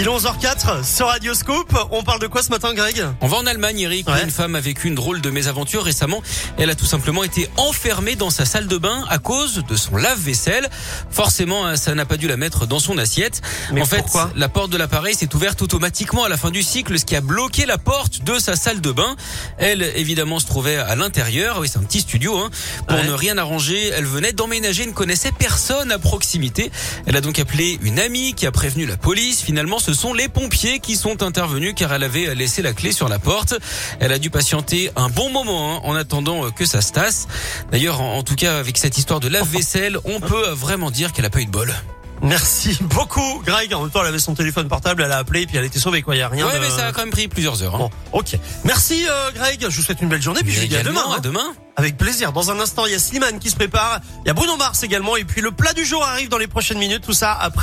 Il est 11h04 sur Radioscope. On parle de quoi ce matin, Greg? On va en Allemagne, Eric. Ouais. Une femme a vécu une drôle de mésaventure récemment. Elle a tout simplement été enfermée dans sa salle de bain à cause de son lave-vaisselle. Forcément, hein, ça n'a pas dû la mettre dans son assiette. Mais en fait, la porte de l'appareil s'est ouverte automatiquement à la fin du cycle, ce qui a bloqué la porte de sa salle de bain. Elle, évidemment, se trouvait à l'intérieur. Oui, c'est un petit studio. Hein. Pour Ouais. ne rien arranger, elle venait d'emménager, ne connaissait personne à proximité. Elle a donc appelé une amie qui a prévenu la police. Finalement, ce sont les pompiers qui sont intervenus car elle avait laissé la clé sur la porte. Elle a dû patienter un bon moment hein, en attendant euh, que ça se tasse. D'ailleurs, en, en tout cas, avec cette histoire de lave-vaisselle, on peut euh, vraiment dire qu'elle a pas eu de bol. Merci beaucoup, Greg. En même temps, elle avait son téléphone portable, elle a appelé, puis elle était sauvée, quoi. Il y a rien ouais, de... mais ça a quand même pris plusieurs heures. hein. Bon, ok. Merci, euh, Greg. Je vous souhaite une belle journée, puis je vous dis à demain. Également, hein. à demain. Avec plaisir. Dans un instant, il y a Slimane qui se prépare. Il y a Bruno Mars également. Et puis le plat du jour arrive dans les prochaines minutes. Tout ça après.